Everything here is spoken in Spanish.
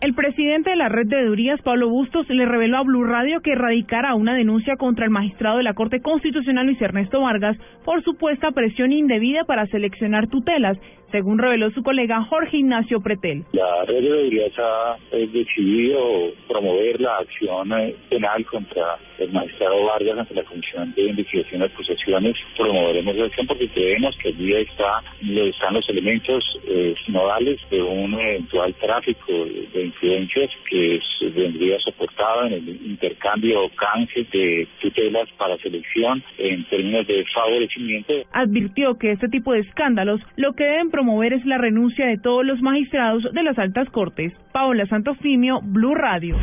El presidente de la red de Durías, Pablo Bustos, le reveló a Blue Radio que erradicará una denuncia contra el magistrado de la Corte Constitucional Luis Ernesto Vargas por supuesta presión indebida para seleccionar tutelas, según reveló su colega Jorge Ignacio Pretel. La red de Durías ha eh, decidido promover la acción eh, penal contra el magistrado Vargas ante la Comisión de Investigación de Acusaciones. Promoveremos la acción porque creemos que allí está, están los elementos eh, nodales de un eventual tráfico de influencias que vendría soportado en el intercambio o canje de tutelas para selección en términos de favorecimiento. Advirtió que este tipo de escándalos lo que deben promover es la renuncia de todos los magistrados de las altas cortes. Paola Santofimio, Blue Radio.